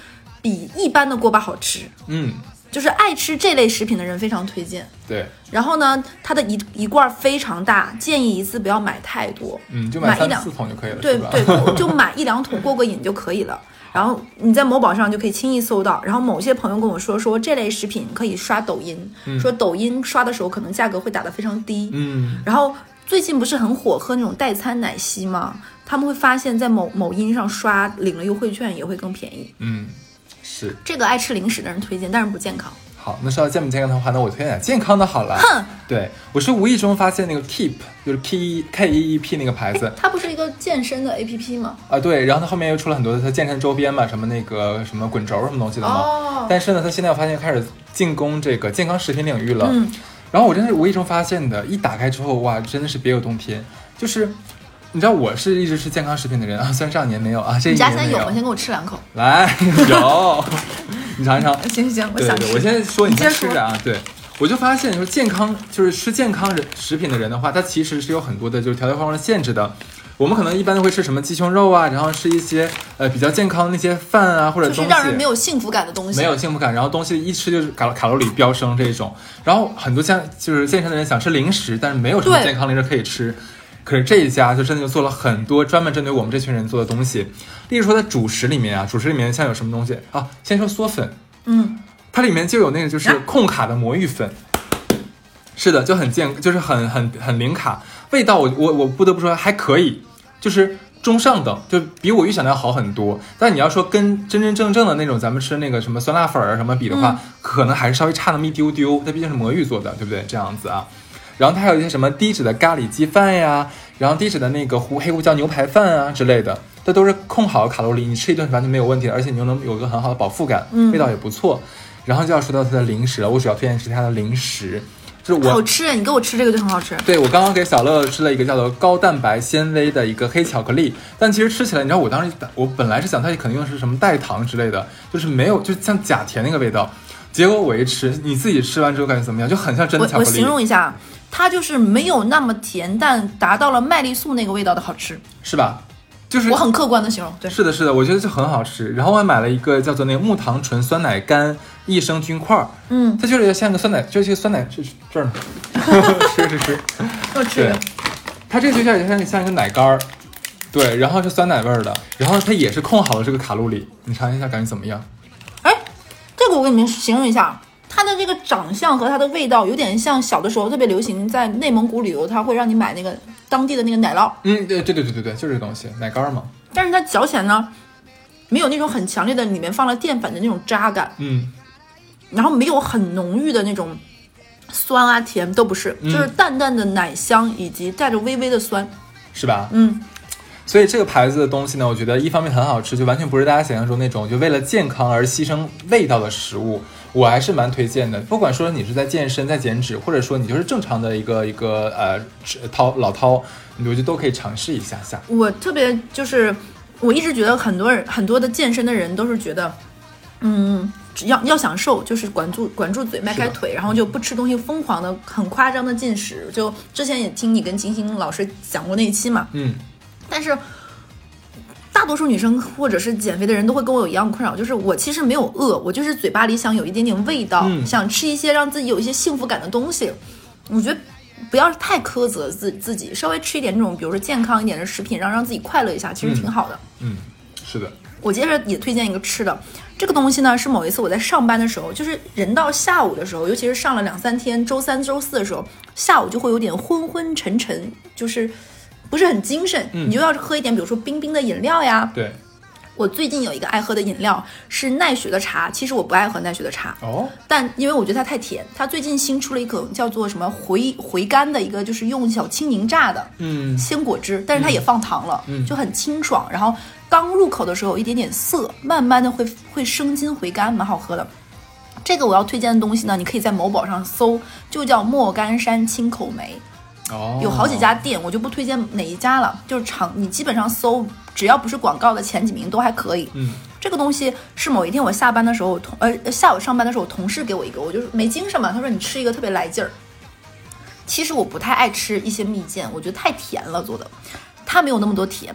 比一般的锅巴好吃。嗯。就是爱吃这类食品的人非常推荐。对，然后呢，它的一一罐非常大，建议一次不要买太多，嗯，就买一两桶就可以了，对对，就买一两桶过过瘾就可以了。(laughs) 然后你在某宝上就可以轻易搜到。然后某些朋友跟我说，说这类食品可以刷抖音，说抖音刷的时候可能价格会打得非常低。嗯，然后最近不是很火喝那种代餐奶昔吗？他们会发现，在某某音上刷领了优惠券也会更便宜。嗯。是这个爱吃零食的人推荐，但是不健康。好，那说到健不健康的话，那我推荐点健康的好了。哼，对我是无意中发现那个 Keep，就是 K K E E P 那个牌子，它不是一个健身的 A P P 吗？啊，对，然后它后面又出了很多的它健身周边嘛，什么那个什么滚轴什么东西的嘛。哦。但是呢，它现在我发现开始进攻这个健康食品领域了。嗯。然后我真的是无意中发现的，一打开之后，哇，真的是别有洞天，就是。你知道我是一直吃健康食品的人啊，(laughs) 虽然这两年没有啊，这一你家现在有吗？先给我吃两口。来 (laughs) 有，你尝一尝。(laughs) 行行行，我对对，想吃。我先说你先吃着啊。对，我就发现就是健康，就是吃健康人食品的人的话，他其实是有很多的就是条条框框的限制的。我们可能一般都会吃什么鸡胸肉啊，然后吃一些呃比较健康的那些饭啊或者就东西，是让人没有幸福感的东西。没有幸福感，然后东西一吃就是卡卡路里飙升这种，然后很多健就是健身的人想吃零食，但是没有什么健康零食可以吃。可是这一家就真的就做了很多专门针对我们这群人做的东西，例如说在主食里面啊，主食里面像有什么东西？啊？先说嗦粉，嗯，它里面就有那个就是控卡的魔芋粉，是的，就很健，就是很很很零卡，味道我我我不得不说还可以，就是中上等，就比我预想的要好很多。但你要说跟真真正正的那种咱们吃那个什么酸辣粉儿什么比的话，嗯可能还是稍微差那么一丢丢。它毕竟是魔芋做的，对不对？这样子啊。然后它还有一些什么低脂的咖喱鸡饭呀，然后低脂的那个胡黑胡椒牛排饭啊之类的，这都是控好卡路里，你吃一顿完全没有问题的，而且你又能有一个很好的饱腹感，嗯味道也不错。然后就要说到它的零食了，我主要推荐是它的零食，就是我好吃，你给我吃这个就很好吃。对我刚刚给小乐吃了一个叫做高蛋白纤维的一个黑巧克力，但其实吃起来，你知道我当时我本来是想它肯定是什么代糖之类的，就是没有，就像假甜那个味道。结果我一吃，你自己吃完之后感觉怎么样？就很像真的巧克力我我形，容一下，它就是没有那么甜，但达到了麦丽素那个味道的好吃。是吧？就是我很客观的形容，对。是的，是的，我觉得就很好吃。然后我还买了一个叫做那个木糖醇酸奶干益生菌块儿，嗯，它就是像个酸奶，就是酸奶，这这儿呢，吃 (laughs) 吃吃。对我吃的。，它这个就像像像一个奶干儿，对，然后是酸奶味儿的，然后它也是控好了这个卡路里，你尝一下感觉怎么样？哎，这个我给你们形容一下，它的这个长相和它的味道有点像小的时候特别流行在内蒙古旅游，它会让你买那个当地的那个奶酪，嗯，对对对对对对，就是这个东西，奶干儿嘛，但是它嚼起来呢，没有那种很强烈的里面放了淀粉的那种渣感，嗯，然后没有很浓郁的那种酸啊甜都不是，就是淡淡的奶香以及带着微微的酸，是吧？嗯，所以这个牌子的东西呢，我觉得一方面很好吃，就完全不是大家想象中那种就为了健康而牺牲味道的食物，我还是蛮推荐的。不管说你是在健身、在减脂，或者说你就是正常的一个一个呃吃涛老涛，我觉得都可以尝试一下下。我特别就是，我一直觉得很多人很多的健身的人都是觉得，嗯，只要要想瘦，就是管住管住嘴，迈开腿，然后就不吃东西，疯狂的很夸张的进食。就之前也听你跟金星老师讲过那一期嘛，嗯，但是。大多数女生或者是减肥的人都会跟我有一样的困扰，就是我其实没有饿，我就是嘴巴里想有一点点味道，嗯想吃一些让自己有一些幸福感的东西。我觉得不要太苛责自自己，稍微吃一点这种，比如说健康一点的食品，让让自己快乐一下，其实挺好的。嗯，是的，我接着也推荐一个吃的，这个东西呢是某一次我在上班的时候，就是人到下午的时候，尤其是上了两三天，周三、周四的时候，下午就会有点昏昏沉沉，就是不是很精神。嗯你就要喝一点，比如说冰冰的饮料呀。对，我最近有一个爱喝的饮料是奈雪的茶，其实我不爱喝奈雪的茶，哦，但因为我觉得它太甜，它最近新出了一口叫做什么回回甘的一个，就是用小青柠榨的，嗯鲜果汁，但是它也放糖了，嗯就很清爽。然后刚入口的时候有一点点涩，慢慢的会会生津回甘，蛮好喝的。这个我要推荐的东西呢，你可以在某宝上搜，就叫莫干山青口梅，哦，有好几家店，我就不推荐哪一家了，就是常你基本上搜，只要不是广告的前几名都还可以。嗯，这个东西是某一天我下班的时候，我同呃下午上班的时候，我同事给我一个，我就是没精神嘛，他说你吃一个特别来劲儿。其实我不太爱吃一些蜜饯，我觉得太甜了做的，它没有那么多甜。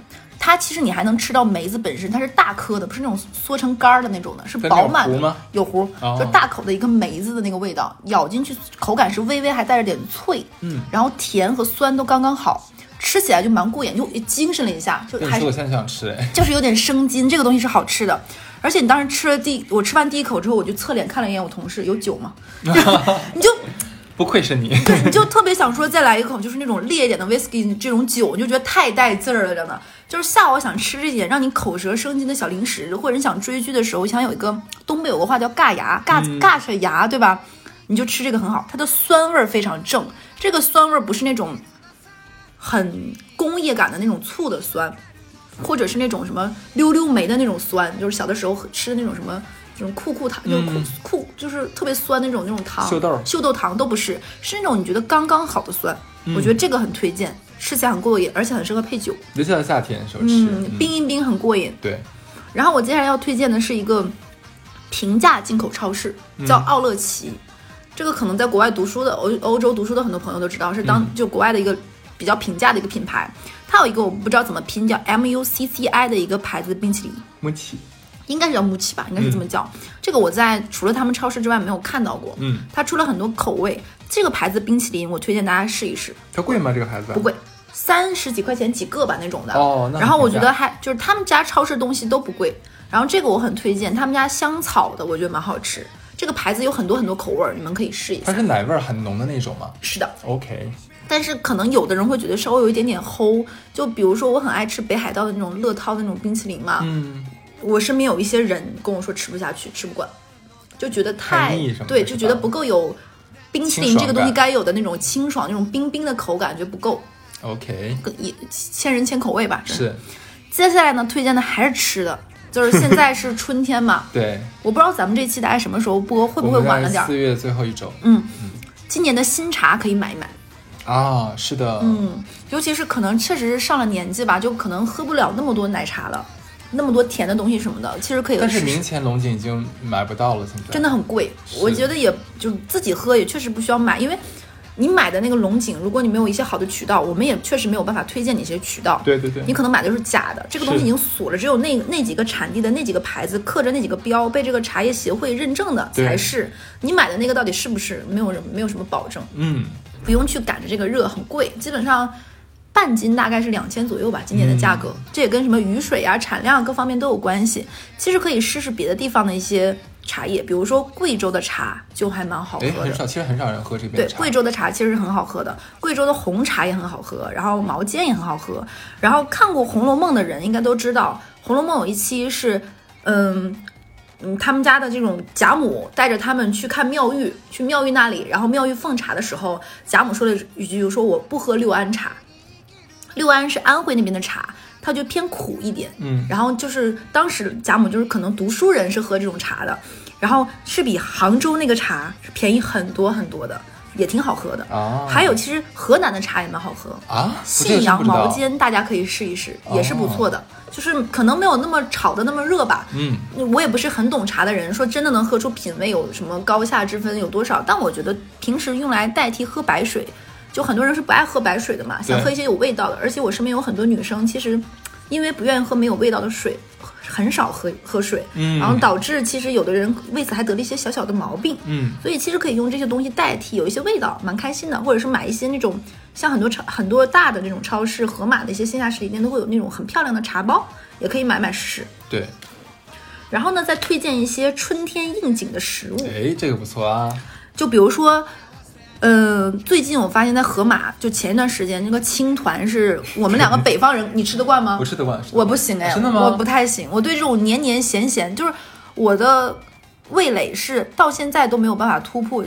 它其实你还能吃到梅子本身，它是大颗的，不是那种缩成干儿的那种的，是饱满的，吗有核，哦就大口的一个梅子的那个味道，咬进去口感是微微还带着点脆，嗯，然后甜和酸都刚刚好，吃起来就蛮过瘾，就精神了一下，就还是我现在想吃，哎，就是有点生津，这个东西是好吃的。而且你当时吃了第，我吃完第一口之后，我就侧脸看了一眼我同事，有酒吗？(laughs) 你就不愧是你，对，你就特别想说再来一口，就是那种烈一点的 whisky 这种酒，你就觉得太带劲儿了，真的。就是下午想吃这点让你口舌生津的小零食，或者你想追剧的时候，想有一个东北有个话叫尬牙，尬尬着牙，对吧？你就吃这个很好，它的酸味儿非常正，这个酸味儿不是那种很工业感的那种醋的酸，或者是那种什么溜溜梅的那种酸，就是小的时候吃的那种什么。那种酷酷糖，就是酷、嗯酷，就是特别酸那种那种糖，秀豆秀豆糖都不是，是那种你觉得刚刚好的酸。嗯我觉得这个很推荐。吃起来很过瘾，而且很适合配酒。尤其到夏天的时候吃，嗯，冰一冰很过瘾。对，然后我接下来要推荐的是一个平价进口超市，叫奥乐奇。这个可能在国外读书的欧欧洲读书的很多朋友都知道，是当、就国外的一个比较平价的一个品牌。它有一个我不知道怎么拼，叫 M U C C I 的一个牌子的冰淇淋，木奇，应该是叫木奇吧，应该是这么叫。这个我在除了他们超市之外没有看到过。嗯，它出了很多口味，这个牌子冰淇淋我推荐大家试一试，它贵吗？这个牌子不贵。三十几块钱几个吧那种的哦那然后我觉得还就是他们家超市东西都不贵，然后这个我很推荐，他们家香草的我觉得蛮好吃。这个牌子有很多很多口味儿，你们可以试一下。它是奶味儿很浓的那种吗是的，？OK，但是可能有的人会觉得稍微有一点点齁，就比如说我很爱吃北海道的那种乐涛的那种冰淇淋嘛，嗯，我身边有一些人跟我说吃不下去，吃不惯，就觉得太对，就觉得不够有冰淇淋这个东西该有的那种清爽、那种冰冰的口感，觉不够，OK，更也千人千口味吧。是。接下来呢，推荐的还是吃的，就是现在是春天嘛，(laughs) 对，我不知道咱们这期大概什么时候播，会不会晚了点儿？四月最后一周嗯，今年的新茶可以买一买。啊，是的，嗯，尤其是可能确实是上了年纪吧，就可能喝不了那么多奶茶了，那么多甜的东西什么的，其实可以但是明前龙井已经买不到了，现在真的很贵，我觉得也就自己喝也确实不需要买，因为你买的那个龙井，如果你没有一些好的渠道，我们也确实没有办法推荐你一些渠道。对对对你可能买的就是假的，这个东西是已经锁了，只有那那几个产地的那几个牌子刻着那几个标，被这个茶叶协会认证的对才是。你买的那个到底是不是，没有人没有什么保证，嗯，不用去赶着这个热，很贵，基本上。半斤大概是两千左右吧，今年的价格，嗯这也跟什么雨水啊、产量各方面都有关系。其实可以试试别的地方的一些茶叶，比如说贵州的茶就还蛮好喝哎，的。很少，其实很少人喝这边对贵州的茶其实是很好喝的，贵州的红茶也很好喝，然后毛尖也很好喝。然后看过《红楼梦》的人应该都知道，《红楼梦》有一期是，嗯嗯，他们家的这种贾母带着他们去看妙玉，去妙玉那里，然后妙玉奉茶的时候，贾母说了一句，说我不喝六安茶，六安是安徽那边的茶，它就偏苦一点。嗯，然后就是当时贾母就是可能读书人是喝这种茶的，然后是比杭州那个茶是便宜很多很多的，也挺好喝的。啊，还有其实河南的茶也蛮好喝，啊，信阳毛，尖大家可以试一试，也是不错的。就是可能没有那么炒的那么热吧。嗯，我也不是很懂茶的人，说真的能喝出品味有什么高下之分有多少？但我觉得平时用来代替喝白水，就很多人是不爱喝白水的嘛，想喝一些有味道的。而且我身边有很多女生，其实因为不愿意喝没有味道的水，很少喝喝水，嗯然后导致其实有的人为此还得了一些小小的毛病。嗯，所以其实可以用这些东西代替，有一些味道，蛮开心的。或者是买一些那种像很多超很多大的那种超市、盒马的一些线下实体店都会有那种很漂亮的茶包，也可以买买试试。对，然后呢，再推荐一些春天应景的食物，哎，这个不错啊，就比如说。呃，最近我发现，在河马，就前一段时间，那个青团是我们两个北方人，你吃得惯吗？我吃得惯，我不行哎，真的吗？我不太行，我对这种黏黏咸咸，就是我的味蕾是到现在都没有办法突破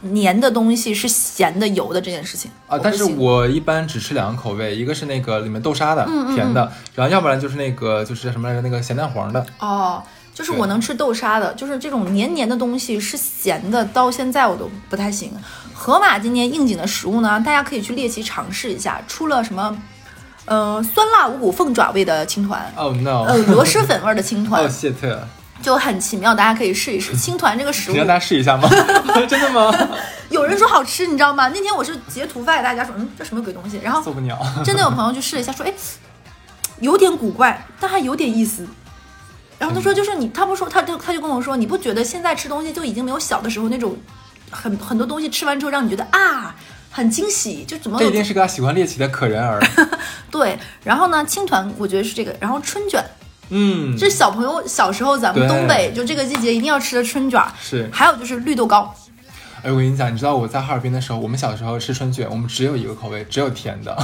黏的东西是咸的、油的这件事情。啊，但是我一般只吃两个口味，一个是那个里面豆沙的，嗯甜的，然后要不然就是那个就是什么来着，那个咸蛋黄的。哦，就是我能吃豆沙的，就是这种黏黏的东西是咸的，到现在我都不太行。盒马今年应景的食物呢，大家可以去猎奇尝试一下，出了什么，呃，酸辣五谷凤爪味的青团。Oh no！呃，螺蛳粉味儿的青团 (laughs) 哦，谢特，就很奇妙，大家可以试一试。青团这个食物你让大家试一下吗？(laughs) 真的吗？(laughs) 有人说好吃，你知道吗？那天我是截图发给大家说，嗯，这什么鬼东西？然后受不了。真的有朋友去试了一下，说，哎，有点古怪，但还有点意思。然后他说，就是你，他不说，他就他就跟我说，你不觉得现在吃东西就已经没有小的时候那种很很多东西吃完之后让你觉得啊很惊喜，就怎么有这一定是个喜欢猎奇的可人儿。(laughs) 对。然后呢，青团我觉得是这个，然后春卷，嗯，这是小朋友小时候咱们东北就这个季节一定要吃的春卷，是。还有就是绿豆糕。哎，我跟你讲，你知道我在哈尔滨的时候，我们小时候吃春卷，我们只有一个口味，只有甜的，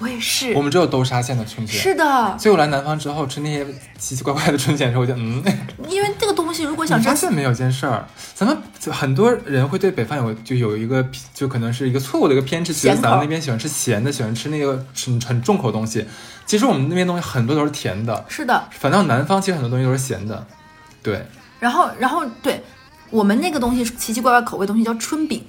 我也是我，们只有豆沙馅的春卷。是的，所以我来南方之后吃那些奇奇怪怪的春卷的时候，我就嗯，因为这个东西如果想吃发现没有件事儿，咱们就很多人会对北方有就有一个就可能是一个错误的一个偏执，觉得咱们那边喜欢吃咸的，喜欢吃那个很很重口东西。其实我们那边东西很多都是甜的，是的，反倒南方其实很多东西都是咸的。对，然后然后对我们那个东西奇奇怪怪口味的东西叫春饼。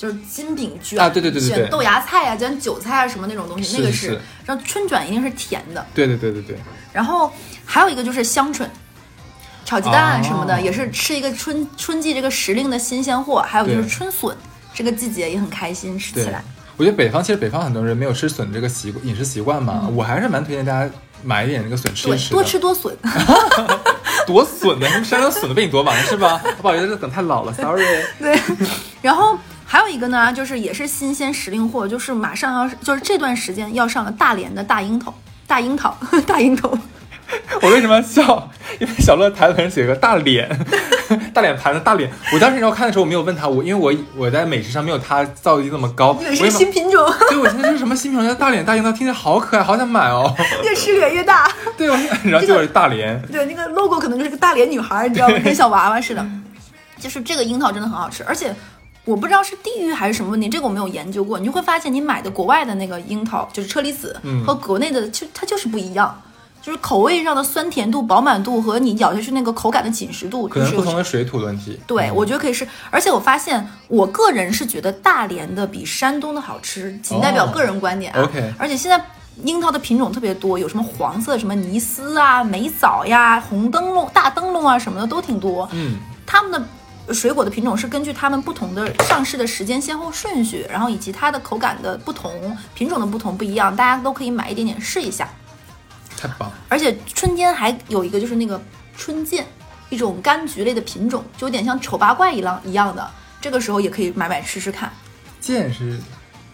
就是金饼卷啊对对对对对卷豆芽菜啊，卷韭菜啊什么那种东西，那个是是然后春卷一定是甜的，对对对对对，然后还有一个就是香椿。炒鸡蛋什么的、哦也是吃一个春春季这个时令的新鲜货，还有就是春笋，这个季节也很开心吃起来。，我觉得北方其实北方很多人没有吃笋这个习饮食习惯嘛，我还是蛮推荐大家买一点那个笋吃一吃的。多吃多笋。(laughs) 多笋呢？山上笋都被你夺完了是吧？不好意思，这梗太老了，sorry。(laughs) 对，然后还有一个呢，就是也是新鲜时令货，就是马上要就是这段时间要上了大连的大樱桃，大樱桃，(laughs) 大樱桃。(laughs) 我为什么要笑？因为小乐台本上写个大脸，(laughs) 大脸盘子大脸。我当时要看的时候，我没有问他，我因为我我在美食上没有他造诣那么高。也是新品种，对，我现在是什么新品种叫大脸大樱桃，听着好可爱，好想买哦。越吃脸越大。对，我然后结果是大连。对，那个 logo 可能就是个大脸女孩，你知道吗？跟小娃娃似的。就是这个樱桃真的很好吃，而且我不知道是地域还是什么问题，这个我没有研究过。你就会发现，你买的国外的那个樱桃，就是车厘子，嗯和国内的就它就是不一样。就是口味上的酸甜度、饱满度和你咬下去那个口感的紧实度，可能就是不同的水土的问题。对，嗯我觉得可以是。而且我发现，我个人是觉得大连的比山东的好吃，仅代表哦个人观点啊。OK 而且现在樱桃的品种特别多，有什么黄色什么尼斯啊、美枣呀、红灯笼、大灯笼啊什么的都挺多。嗯，它们的水果的品种是根据它们不同的上市的时间先后顺序，然后以及它的口感的不同、品种的不同不一样，大家都可以买一点点试一下。太棒。而且春天还有一个就是那个春见，一种柑橘类的品种，就有点像丑八怪一样一样的。这个时候也可以买买吃吃看，见是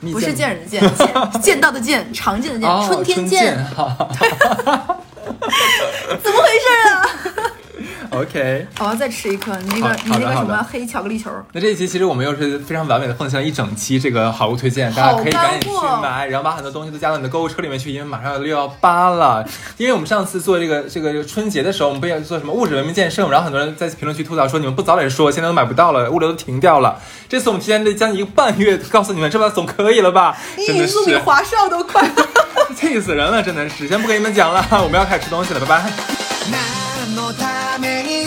蜜不是见人的见，见见到的见，常见的见，哦，春天春见，哈 (laughs) (laughs) 怎么回事啊？OK。(laughs) 我要再吃一颗，你那个你那个什么黑巧克力球，那这一期其实我们又是非常完美的奉献了一整期这个好物推荐，大家可以赶紧去买，然后把很多东西都加到你的购物车里面去，因为马上要六幺八了。因为我们上次做这个这个春节的时候，我们不要做什么物质文明建设，然后很多人在评论区吐槽说你们不早点说，现在都买不到了，物流都停掉了。这次我们提前这将近一个半月告诉你们，这把总可以了吧？真的是比华少都快。(laughs) 气死人了，真的是。先不跟你们讲了，我们要开始吃东西了，拜拜。のために